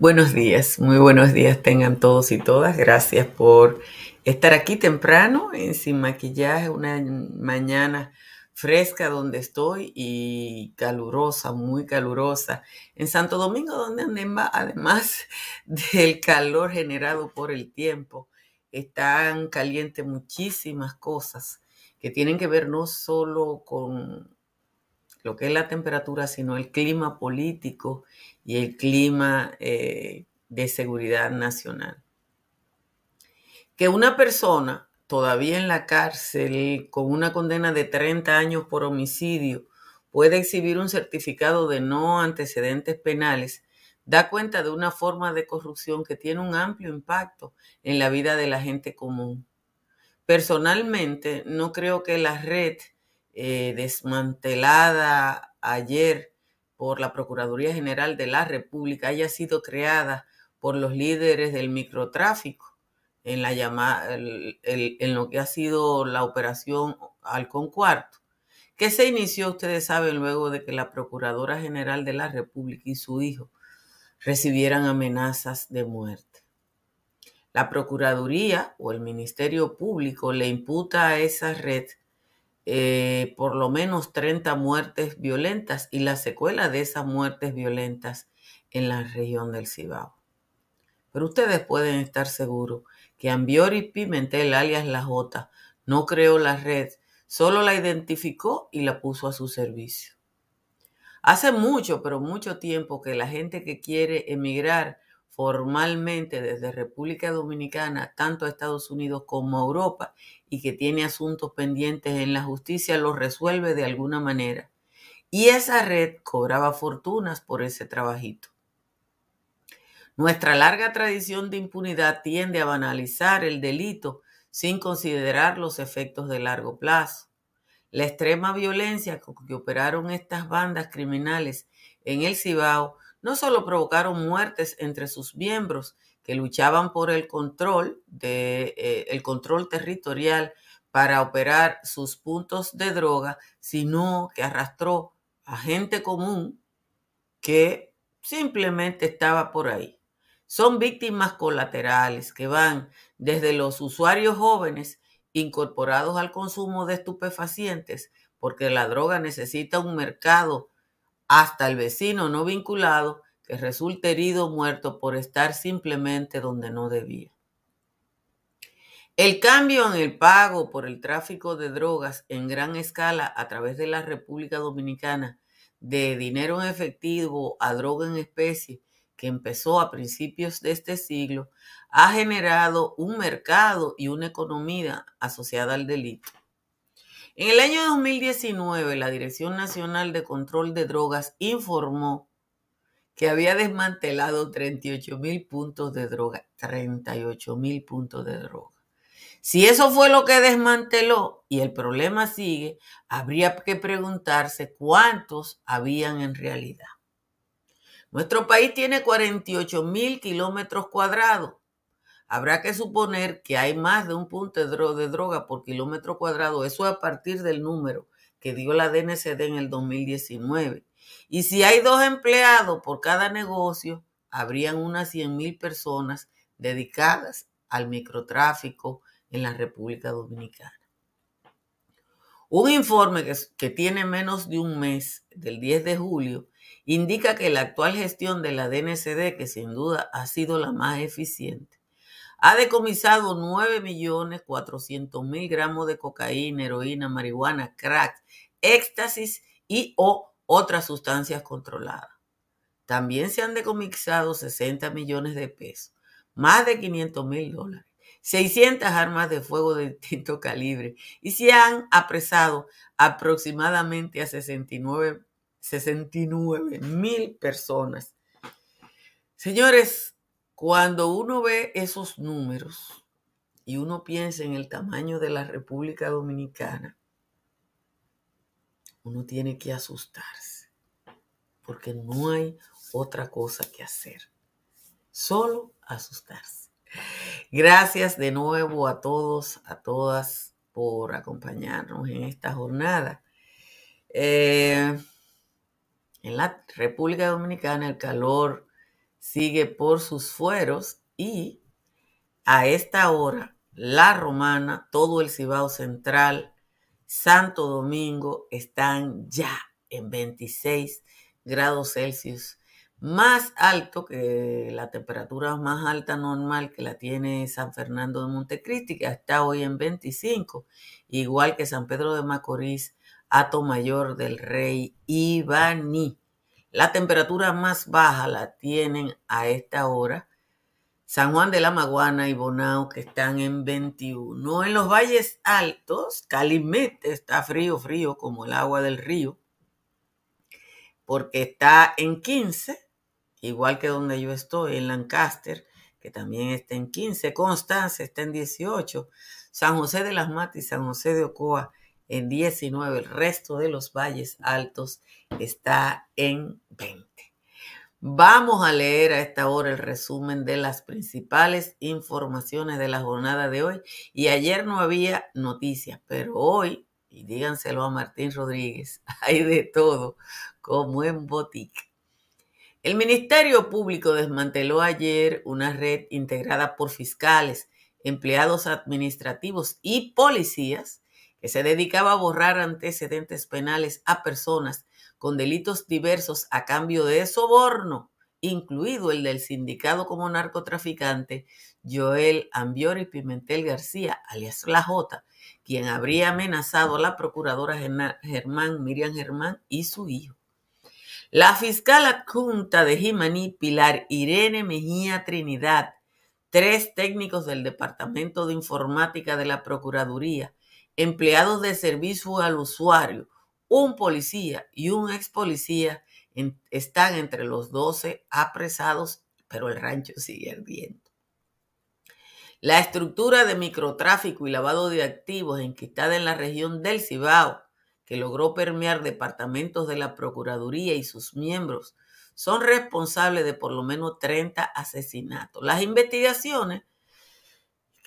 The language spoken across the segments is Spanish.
Buenos días, muy buenos días tengan todos y todas. Gracias por estar aquí temprano en Sin Maquillaje, una mañana fresca donde estoy y calurosa, muy calurosa. En Santo Domingo, donde además del calor generado por el tiempo, están calientes muchísimas cosas que tienen que ver no solo con lo que es la temperatura, sino el clima político y el clima eh, de seguridad nacional. Que una persona todavía en la cárcel con una condena de 30 años por homicidio puede exhibir un certificado de no antecedentes penales, da cuenta de una forma de corrupción que tiene un amplio impacto en la vida de la gente común. Personalmente, no creo que la red eh, desmantelada ayer por la Procuraduría General de la República haya sido creada por los líderes del microtráfico en, la en lo que ha sido la operación Halcón Cuarto, que se inició, ustedes saben, luego de que la Procuradora General de la República y su hijo recibieran amenazas de muerte. La Procuraduría o el Ministerio Público le imputa a esa red eh, por lo menos 30 muertes violentas y la secuela de esas muertes violentas en la región del Cibao. Pero ustedes pueden estar seguros que Ambiori Pimentel, alias La Jota, no creó la red, solo la identificó y la puso a su servicio. Hace mucho, pero mucho tiempo que la gente que quiere emigrar formalmente desde República Dominicana, tanto a Estados Unidos como a Europa, y que tiene asuntos pendientes en la justicia, los resuelve de alguna manera. Y esa red cobraba fortunas por ese trabajito. Nuestra larga tradición de impunidad tiende a banalizar el delito sin considerar los efectos de largo plazo. La extrema violencia con que operaron estas bandas criminales en el Cibao no solo provocaron muertes entre sus miembros que luchaban por el control, eh, control territorial para operar sus puntos de droga, sino que arrastró a gente común que simplemente estaba por ahí. Son víctimas colaterales que van desde los usuarios jóvenes incorporados al consumo de estupefacientes, porque la droga necesita un mercado hasta el vecino no vinculado que resulte herido o muerto por estar simplemente donde no debía. El cambio en el pago por el tráfico de drogas en gran escala a través de la República Dominicana de dinero en efectivo a droga en especie que empezó a principios de este siglo ha generado un mercado y una economía asociada al delito. En el año 2019, la Dirección Nacional de Control de Drogas informó que había desmantelado 38 mil puntos de droga. 38 mil puntos de droga. Si eso fue lo que desmanteló y el problema sigue, habría que preguntarse cuántos habían en realidad. Nuestro país tiene 48 mil kilómetros cuadrados habrá que suponer que hay más de un punto de, droga por kilómetro cuadrado. Eso a partir del número que dio la DNCD en el 2019. Y si hay dos empleados por cada negocio, habrían unas 100 mil personas dedicadas al microtráfico en la República Dominicana. Un informe que, que, tiene menos de un mes, del 10 de julio, indica que la actual gestión de la DNCD, que sin duda ha sido la más eficiente, ha decomisado 9.400.000 gramos de cocaína, heroína, marihuana, crack, éxtasis y o otras sustancias controladas. También se han decomisado 60 millones de pesos, más de 500 mil dólares, 600 armas de fuego de distinto calibre y se han apresado aproximadamente a 69 mil personas. Señores, cuando uno ve esos números y uno piensa en el tamaño de la República Dominicana, uno tiene que asustarse, porque no hay otra cosa que hacer, solo asustarse. Gracias de nuevo a todos, a todas por acompañarnos en esta jornada. Eh, en la República Dominicana el calor sigue por sus fueros y a esta hora La Romana, todo el Cibao Central, Santo Domingo están ya en 26 grados Celsius, más alto que la temperatura más alta normal que la tiene San Fernando de Montecristi, que está hoy en 25, igual que San Pedro de Macorís, Ato Mayor del Rey y Baní. La temperatura más baja la tienen a esta hora San Juan de la Maguana y Bonao, que están en 21. En los valles altos, Calimete está frío, frío como el agua del río, porque está en 15, igual que donde yo estoy, en Lancaster, que también está en 15. Constanza está en 18. San José de las Matas y San José de Ocoa en 19. El resto de los valles altos está en 20. Vamos a leer a esta hora el resumen de las principales informaciones de la jornada de hoy. Y ayer no había noticias, pero hoy, y díganselo a Martín Rodríguez, hay de todo, como en botica. El Ministerio Público desmanteló ayer una red integrada por fiscales, empleados administrativos y policías que se dedicaba a borrar antecedentes penales a personas con delitos diversos a cambio de soborno, incluido el del sindicado como narcotraficante Joel Ambiori Pimentel García, alias La J, quien habría amenazado a la procuradora Germán, Miriam Germán y su hijo. La fiscal adjunta de Jimaní, Pilar Irene Mejía Trinidad, tres técnicos del Departamento de Informática de la Procuraduría, empleados de servicio al usuario, un policía y un ex policía están entre los 12 apresados, pero el rancho sigue ardiendo. La estructura de microtráfico y lavado de activos enquistada en la región del Cibao, que logró permear departamentos de la Procuraduría y sus miembros, son responsables de por lo menos 30 asesinatos. Las investigaciones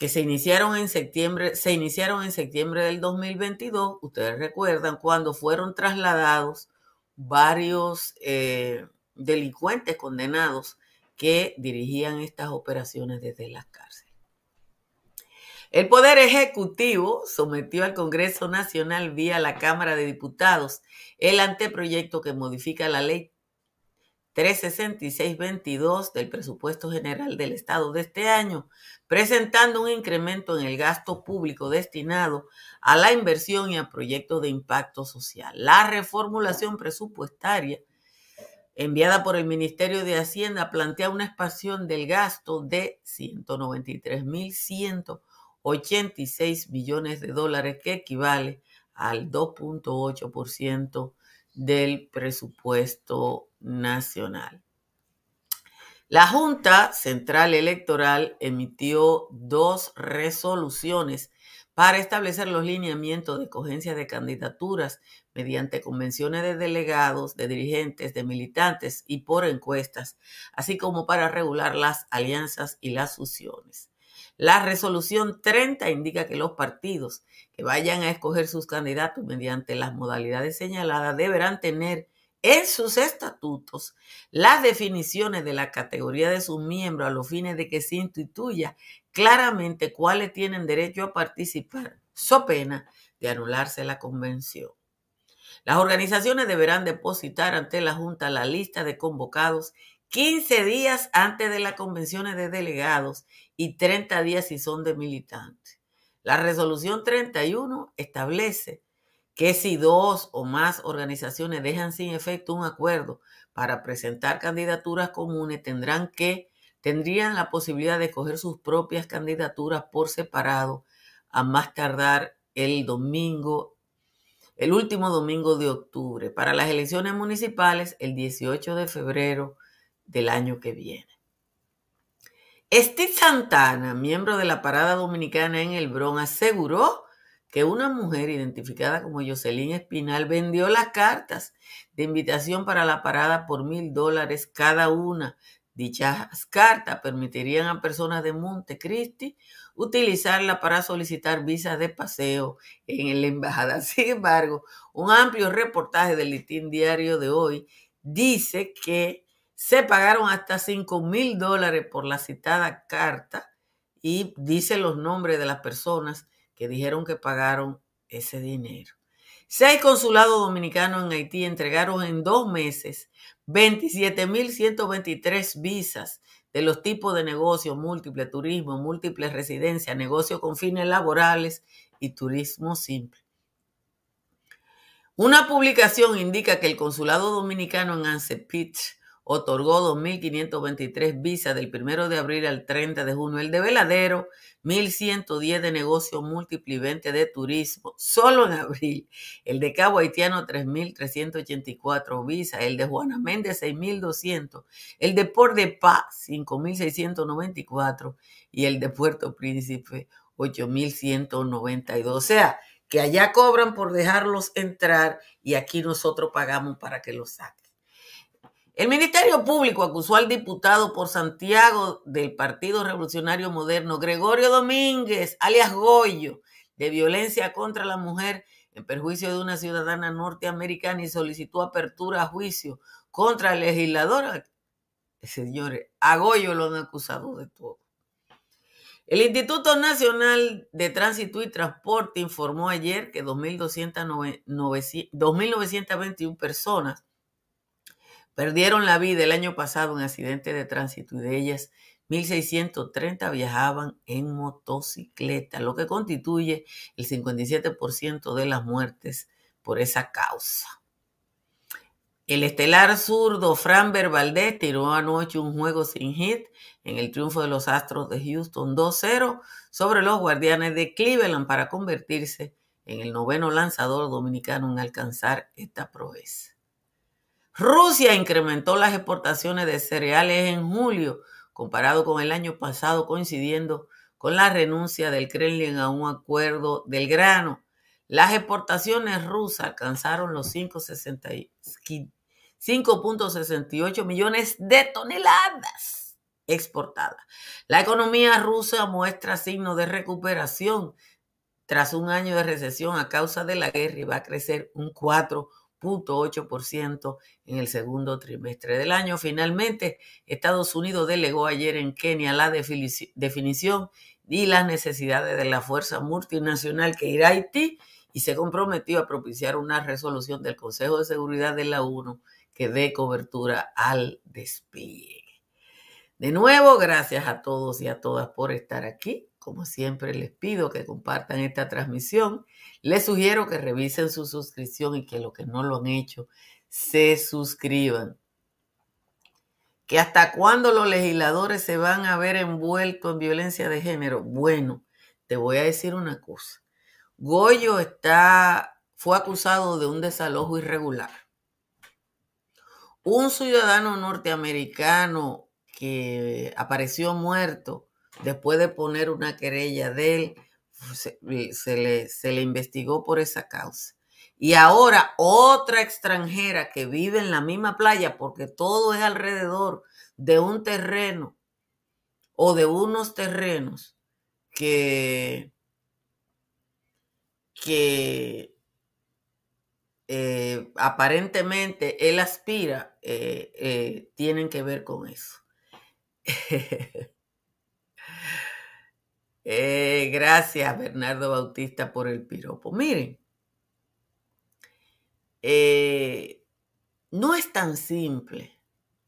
que se iniciaron en septiembre, se iniciaron en septiembre del 2022, ustedes recuerdan, cuando fueron trasladados varios eh, delincuentes condenados que dirigían estas operaciones desde las cárceles. El Poder Ejecutivo sometió al Congreso Nacional vía la Cámara de Diputados el anteproyecto que modifica la ley 366-22 del presupuesto general del Estado de este año, presentando un incremento en el gasto público destinado a la inversión y a proyectos de impacto social. La reformulación presupuestaria enviada por el Ministerio de Hacienda plantea una expansión del gasto de 193.186 millones de dólares, que equivale al 2.8% del presupuesto nacional. La Junta Central Electoral emitió dos resoluciones para establecer los lineamientos de cogencia de candidaturas mediante convenciones de delegados, de dirigentes, de militantes y por encuestas, así como para regular las alianzas y las fusiones. La resolución 30 indica que los partidos que vayan a escoger sus candidatos mediante las modalidades señaladas deberán tener en sus estatutos las definiciones de la categoría de sus miembros a los fines de que se instituya claramente cuáles tienen derecho a participar, so pena de anularse la convención. Las organizaciones deberán depositar ante la Junta la lista de convocados 15 días antes de las convenciones de delegados y 30 días si son de militantes. La resolución 31 establece que si dos o más organizaciones dejan sin efecto un acuerdo para presentar candidaturas comunes, tendrán que tendrían la posibilidad de escoger sus propias candidaturas por separado a más tardar el domingo, el último domingo de octubre, para las elecciones municipales el 18 de febrero del año que viene. Steve Santana, miembro de la Parada Dominicana en el Bronx, aseguró que una mujer identificada como Jocelyn Espinal vendió las cartas de invitación para la parada por mil dólares cada una. Dichas cartas permitirían a personas de Montecristi utilizarla para solicitar visas de paseo en la embajada. Sin embargo, un amplio reportaje del Listín Diario de hoy dice que Se pagaron hasta 5 mil dólares por la citada carta y dice los nombres de las personas que dijeron que pagaron ese dinero. Seis consulados dominicanos en Haití entregaron en dos meses 27.123 visas de los tipos de negocio, múltiple turismo, múltiples residencias, negocio con fines laborales y turismo simple. Una publicación indica que el consulado dominicano en Ansepich otorgó 2.523 visas del 1 de abril al 30 de junio. El de Veladero, 1.110 de negocio múltiple y 20 de turismo, solo en abril. El de Cabo Haitiano, 3.384 visas. El de Juana Méndez, 6.200. El de Port de Paz, 5.694. Y el de Puerto Príncipe, 8.192. O sea, que allá cobran por dejarlos entrar y aquí nosotros pagamos para que los saquen. El Ministerio Público acusó al diputado por Santiago del Partido Revolucionario Moderno, Gregorio Domínguez, alias Goyo, de violencia contra la mujer en perjuicio de una ciudadana norteamericana y solicitó apertura a juicio contra el legislador. Señores, a Goyo lo han acusado de todo. El Instituto Nacional de Tránsito y Transporte informó ayer que 2.921 personas perdieron la vida el año pasado en accidentes de tránsito y de ellas 1.630 viajaban en motocicleta, lo que constituye el 57% de las muertes por esa causa. El estelar zurdo Framber Valdez tiró anoche un juego sin hit en el triunfo de los Astros de Houston 2-0 sobre los Guardianes de Cleveland para convertirse en el noveno lanzador dominicano en alcanzar esta proeza. Rusia incrementó las exportaciones de cereales en julio, comparado con el año pasado, coincidiendo con la renuncia del Kremlin a un acuerdo del grano. Las exportaciones rusas alcanzaron los 5.68 millones de toneladas exportadas. La economía rusa muestra signos de recuperación tras un año de recesión a causa de la guerra y va a crecer un 4%. 0.8% en el segundo trimestre del año. Finalmente, Estados Unidos delegó ayer en Kenia la definición y las necesidades de la fuerza multinacional que irá a Haití y se comprometió a propiciar una resolución del Consejo de Seguridad de la ONU que dé cobertura al despliegue. De nuevo, gracias a todos y a todas por estar aquí. Como siempre, les pido que compartan esta transmisión les sugiero que revisen su suscripción y que los que no lo han hecho se suscriban. ¿Que hasta cuándo los legisladores se van a ver envueltos en violencia de género? Bueno, te voy a decir una cosa. Goyo está, fue acusado de un desalojo irregular. Un ciudadano norteamericano que apareció muerto después de poner una querella de él se, le, se le investigó por esa causa. Y ahora otra extranjera que vive en la misma playa, porque todo es alrededor de un terreno o de unos terrenos que, que eh, aparentemente él aspira, eh, eh, tienen que ver con eso. Eh, gracias, Bernardo Bautista, por el piropo. Miren, eh, no es tan simple.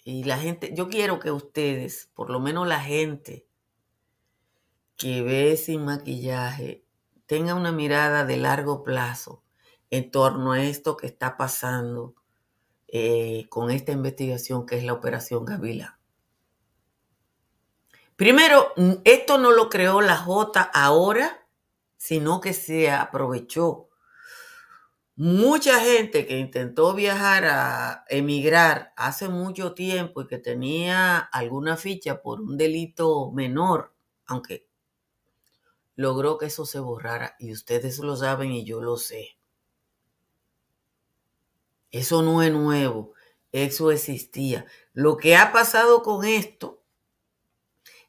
Y la gente, yo quiero que ustedes, por lo menos la gente que ve sin maquillaje, tenga una mirada de largo plazo en torno a esto que está pasando eh, con esta investigación que es la Operación Gavilán. Primero, esto no lo creó la J ahora, sino que se aprovechó. Mucha gente que intentó viajar a emigrar hace mucho tiempo y que tenía alguna ficha por un delito menor, aunque logró que eso se borrara y ustedes lo saben y yo lo sé. Eso no es nuevo, eso existía. Lo que ha pasado con esto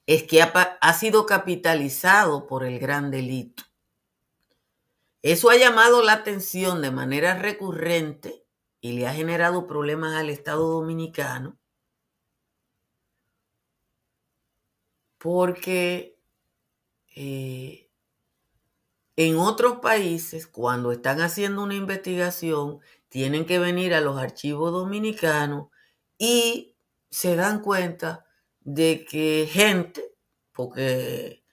es que ha, sido capitalizado por el gran delito. Eso ha llamado la atención de manera recurrente y le ha generado problemas al Estado dominicano, porque eh, en otros países, cuando están haciendo una investigación, tienen que venir a los archivos dominicanos y se dan cuenta de que gente, porque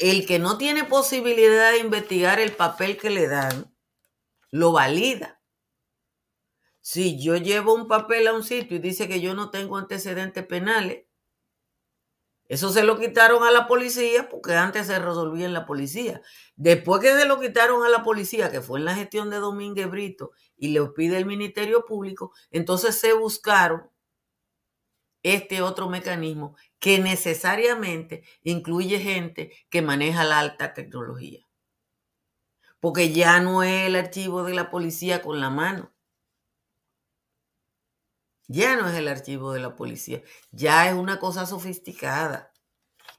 el que no tiene posibilidad de investigar el papel que le dan, lo valida. Si yo llevo un papel a un sitio y dice que yo no tengo antecedentes penales, eso se lo quitaron a la policía porque antes se resolvía en la policía. Después que se lo quitaron a la policía, que fue en la gestión de Domínguez Brito, y le pide el Ministerio Público, entonces se buscaron este otro mecanismo que necesariamente incluye gente que maneja la alta tecnología. Porque ya no es el archivo de la policía con la mano. Ya no es el archivo de la policía, ya es una cosa sofisticada.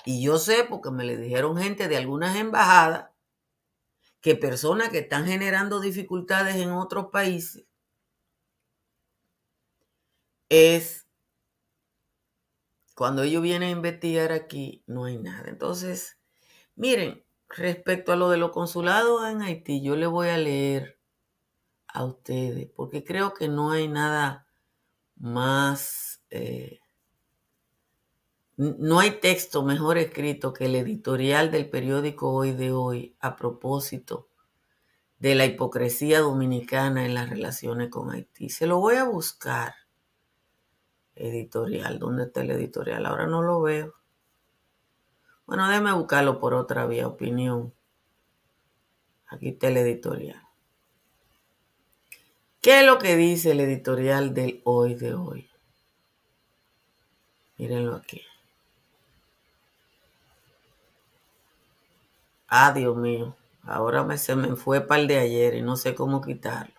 Y yo sé, porque me le dijeron gente de algunas embajadas, que personas que están generando dificultades en otros países es cuando ellos vienen a investigar aquí, no hay nada. Entonces, miren, respecto a lo de los consulados en Haití, yo le voy a leer a ustedes, porque creo que no hay nada más... Eh, no hay texto mejor escrito que el editorial del periódico Hoy de Hoy a propósito de la hipocresía dominicana en las relaciones con Haití. Se lo voy a buscar. Editorial, ¿dónde está el editorial? Ahora no lo veo. Bueno, déjeme buscarlo por otra vía, opinión. Aquí está el editorial. ¿Qué es lo que dice el editorial del hoy de hoy? Mírenlo aquí. Ah, Dios mío. Ahora me, se me fue para el de ayer y no sé cómo quitarlo.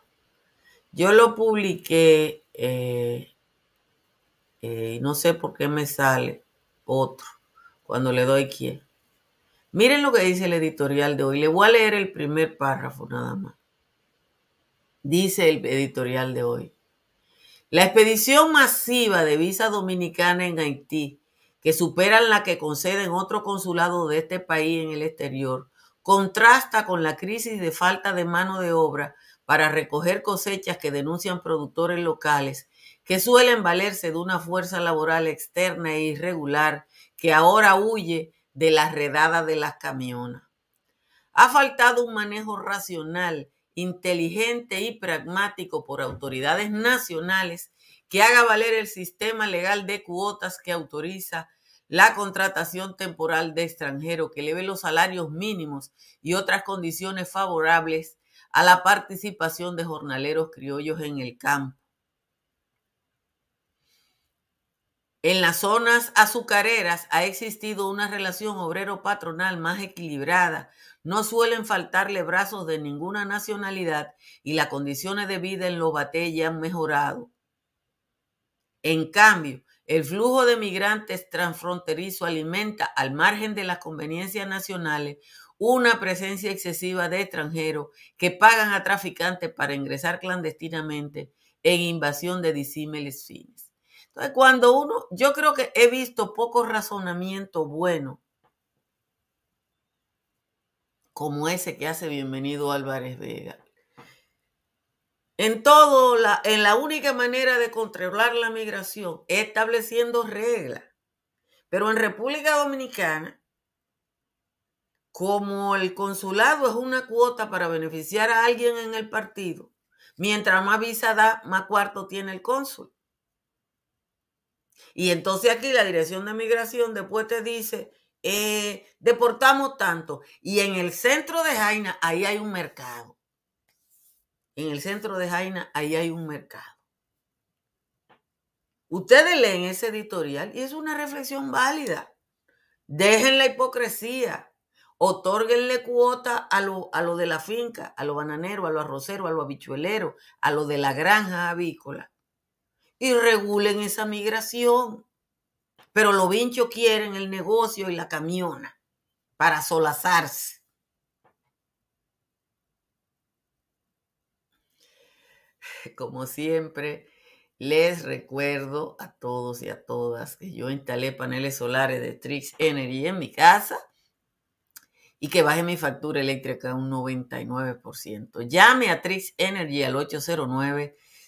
Yo lo publiqué eh, eh, no sé por qué me sale otro cuando le doy quién. Miren lo que dice el editorial de hoy. Le voy a leer el primer párrafo nada más dice el editorial de hoy. La expedición masiva de visa dominicana en Haití, que superan la que conceden otros consulados de este país en el exterior, contrasta con la crisis de falta de mano de obra para recoger cosechas que denuncian productores locales, que suelen valerse de una fuerza laboral externa e irregular que ahora huye de la redada de las camionas. Ha faltado un manejo racional inteligente y pragmático por autoridades nacionales que haga valer el sistema legal de cuotas que autoriza la contratación temporal de extranjeros, que eleve los salarios mínimos y otras condiciones favorables a la participación de jornaleros criollos en el campo. En las zonas azucareras ha existido una relación obrero-patronal más equilibrada, no suelen faltarle brazos de ninguna nacionalidad y las condiciones de vida en ya han mejorado. En cambio, el flujo de migrantes transfronterizo alimenta, al margen de las conveniencias nacionales, una presencia excesiva de extranjeros que pagan a traficantes para ingresar clandestinamente en invasión de disímiles fines. Entonces, cuando uno, yo creo que he visto poco razonamiento bueno como ese que hace bienvenido Álvarez Vega. En todo, la, en la única manera de controlar la migración es estableciendo reglas. Pero en República Dominicana, como el consulado es una cuota para beneficiar a alguien en el partido, mientras más visa da, más cuarto tiene el cónsul. Y entonces aquí la Dirección de Migración después te dice, eh, deportamos tanto. Y en el centro de Jaina, ahí hay un mercado. En el centro de Jaina, ahí hay un mercado. Ustedes leen ese editorial y es una reflexión válida. Dejen la hipocresía. Otórguenle cuota a lo, a lo de la finca, a lo bananero, a lo arrocero, a lo habichuelero, a lo de la granja avícola. Y regulen esa migración. Pero los vinchos quieren el negocio y la camiona para solazarse. Como siempre, Les recuerdo a todos y a todas que yo instalé paneles solares de Trix Energy en mi casa y que baje mi factura eléctrica un 99%. Llame a Trix Energy al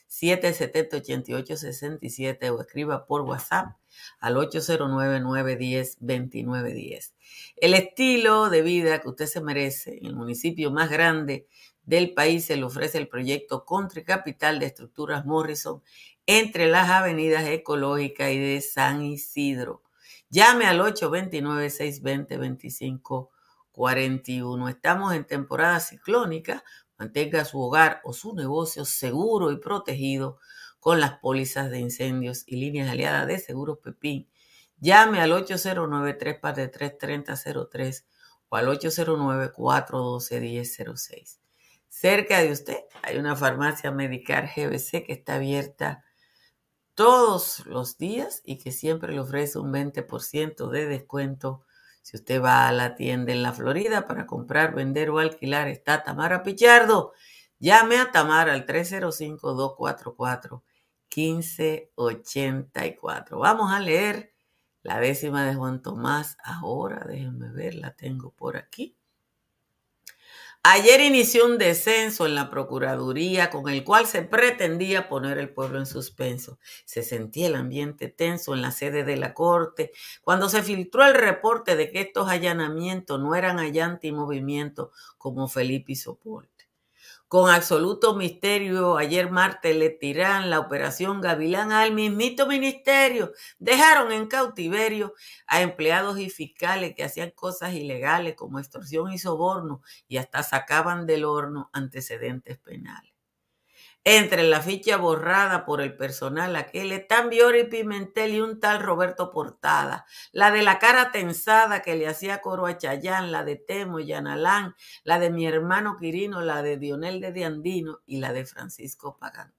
809-770-8867 o escriba por WhatsApp al 809-910-2910. El estilo de vida que usted se merece en el municipio más grande del país se le ofrece el proyecto Country Capital de Estructuras Morrison entre las avenidas ecológicas y de San Isidro. Llame al 829-620-2541. Estamos en temporada ciclónica. Mantenga su hogar o su negocio seguro y protegido con las pólizas de incendios y líneas aliadas de Seguros Pepín. Llame al 809-343-3003 o al 809-412-1006. Cerca de usted hay una farmacia Medicar GBC que está abierta todos los días y que siempre le ofrece un 20% de descuento si usted va a la tienda en la Florida para comprar, vender o alquilar. Está Tamara Pichardo. Llame a Tamara al 305-244-1584. Vamos a leer la décima de Juan Tomás ahora. Déjenme ver, la tengo por aquí. Ayer inició un descenso en la Procuraduría con el cual se pretendía poner el pueblo en suspenso. Se sentía el ambiente tenso en la sede de la Corte cuando se filtró el reporte de que estos allanamientos no eran allanti movimiento como Felipe y Sopol. Con absoluto misterio, ayer martes le tiran la operación Gavilán al mismito ministerio. Dejaron en cautiverio a empleados y fiscales que hacían cosas ilegales como extorsión y soborno y hasta sacaban del horno antecedentes penales entre la ficha borrada por el personal aquel están Biori Pimentel y un tal Roberto Portada, la de la cara tensada que le hacía coro a Chayán, la de Temo y Yanalán, la de mi hermano Quirino, la de Dionel de Diandino y la de Francisco Pagán.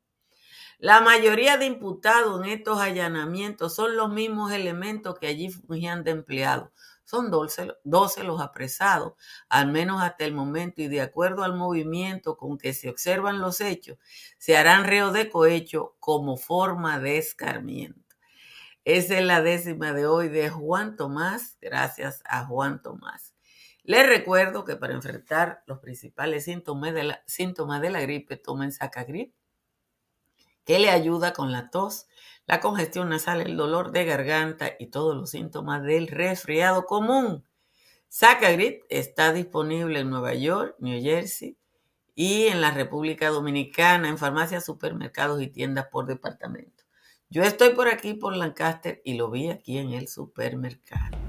La mayoría de imputados en estos allanamientos son los mismos elementos que allí fungían de empleados, son 12, los apresados, al menos hasta el momento, y de acuerdo al movimiento con que se observan los hechos, se harán reos de cohecho como forma de escarmiento. Esa es la décima de hoy de Juan Tomás, gracias a Juan Tomás. Les recuerdo que para enfrentar los principales síntomas de la, síntomas de la gripe, tomen Sacagrip, que le ayuda con la tos, la congestión nasal, el dolor de garganta y todos los síntomas del resfriado común. Sacagrit está disponible en Nueva York, New Jersey y en la República Dominicana en farmacias, supermercados y tiendas por departamento. Yo estoy por aquí, por Lancaster, y lo vi aquí en el supermercado.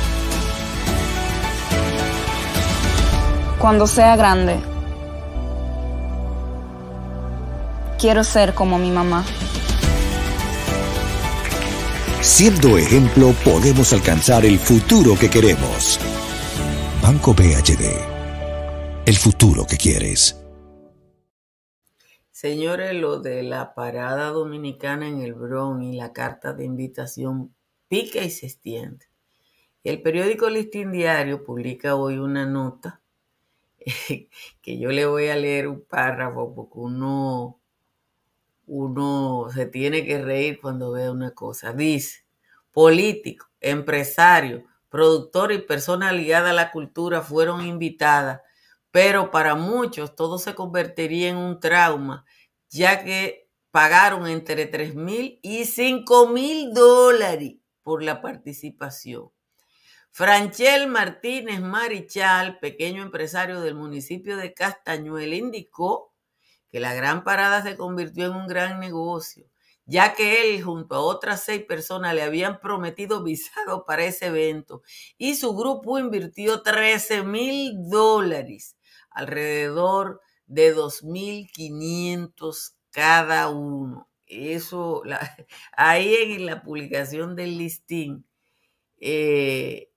Cuando sea grande, quiero ser como mi mamá. Siendo ejemplo, podemos alcanzar el futuro que queremos. Banco BHD. El futuro que quieres. Señores, lo de la parada dominicana en el Bronx y la carta de invitación pica y se extiende. El periódico Listín Diario publica hoy una nota que yo le voy a leer un párrafo porque uno, uno se tiene que reír cuando ve una cosa. Dice, político, empresario, productor y persona ligada a la cultura fueron invitadas, pero para muchos todo se convertiría en un trauma, ya que pagaron entre 3 mil y 5 mil dólares por la participación. Franchel Martínez Marichal, pequeño empresario del municipio de Castañuel, indicó que la gran parada se convirtió en un gran negocio, ya que él junto a otras seis personas le habían prometido visado para ese evento y su grupo invirtió 13 mil dólares, alrededor de 2.500 cada uno. Eso, ahí en la publicación del listín, eh,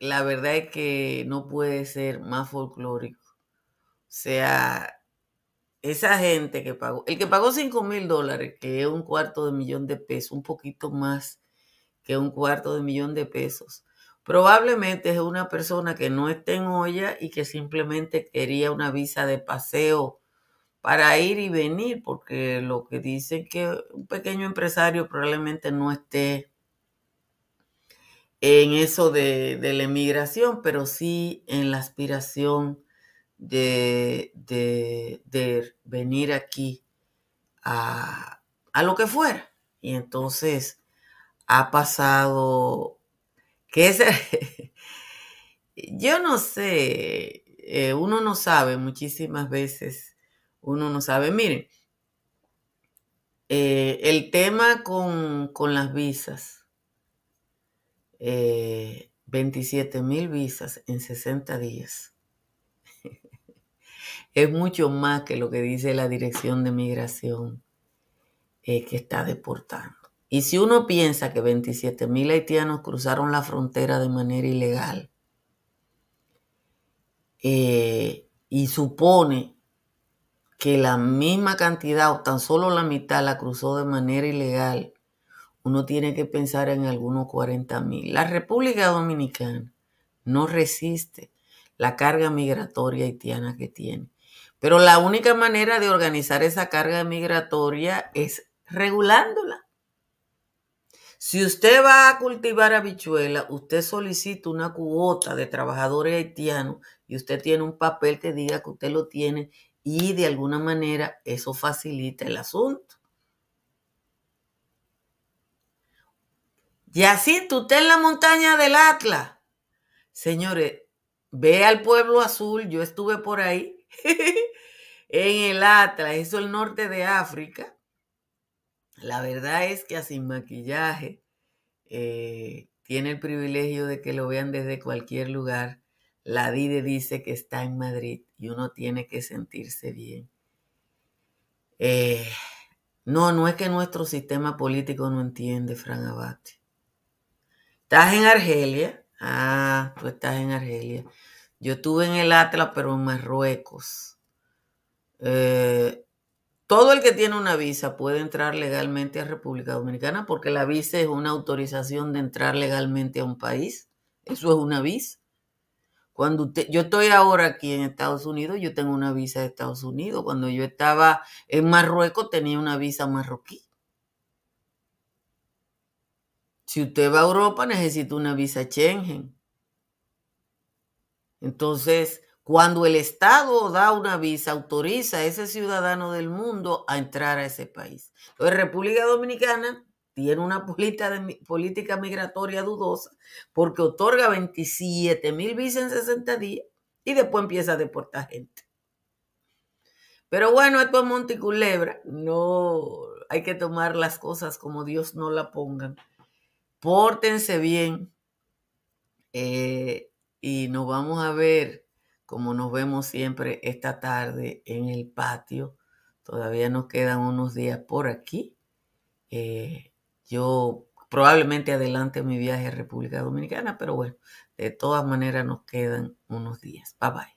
la verdad es que no puede ser más folclórico. O sea, esa gente que pagó, el que pagó 5 mil dólares, que es un cuarto de millón de pesos, un poquito más que un cuarto de millón de pesos, probablemente es una persona que no está en olla y que simplemente quería una visa de paseo para ir y venir, porque lo que dicen que un pequeño empresario probablemente no esté en eso de, la emigración, pero sí en la aspiración de, venir aquí a, a, lo que fuera. Y entonces ha pasado que ese, yo no sé, eh, uno no sabe muchísimas veces, uno no sabe. Miren, eh, el tema con, con las visas 27 eh, mil visas en 60 días. es mucho más que lo que dice la Dirección de Migración eh, que está deportando. Y si uno piensa que 27 mil haitianos cruzaron la frontera de manera ilegal eh, y supone que la misma cantidad o tan solo la mitad la cruzó de manera ilegal uno tiene que pensar en algunos 40 mil. La República Dominicana no resiste la carga migratoria haitiana que tiene. Pero la única manera de organizar esa carga migratoria es regulándola. Si usted va a cultivar habichuela, usted solicita una cuota de trabajadores haitianos y usted tiene un papel que diga que usted lo tiene y de alguna manera eso facilita el asunto. Y así tú estás en la montaña del Atlas. Señores, ve al pueblo azul, yo estuve por ahí, en el Atlas, eso es el norte de África. La verdad es que sin maquillaje eh, tiene el privilegio de que lo vean desde cualquier lugar. La DIDE dice que está en Madrid y uno tiene que sentirse bien. Eh, no, no es que nuestro sistema político no entiende, Fran Abate. ¿Estás en Argelia? Ah, tú estás en Argelia. Yo estuve en el Atlas, pero en Marruecos. Eh, todo el que tiene una visa puede entrar legalmente a República Dominicana porque la visa es una autorización de entrar legalmente a un país. Eso es una visa. Cuando yo estoy ahora aquí en Estados Unidos, yo tengo una visa de Estados Unidos. Cuando yo estaba en Marruecos, tenía una visa marroquí. Si usted va a Europa, necesita una visa Schengen. Entonces, cuando el Estado da una visa, autoriza a ese ciudadano del mundo a entrar a ese país. Entonces, República Dominicana tiene una política, migratoria dudosa porque otorga 27 mil visas en 60 días y después empieza a deportar gente. Pero bueno, esto es Monticulebra. No hay que tomar las cosas como Dios no la pongan pórtense bien eh, y nos vamos a ver como nos vemos siempre esta tarde en el patio. Todavía nos quedan unos días por aquí. Eh, yo probablemente adelante mi viaje a República Dominicana, pero bueno, de todas maneras nos quedan unos días. Bye bye.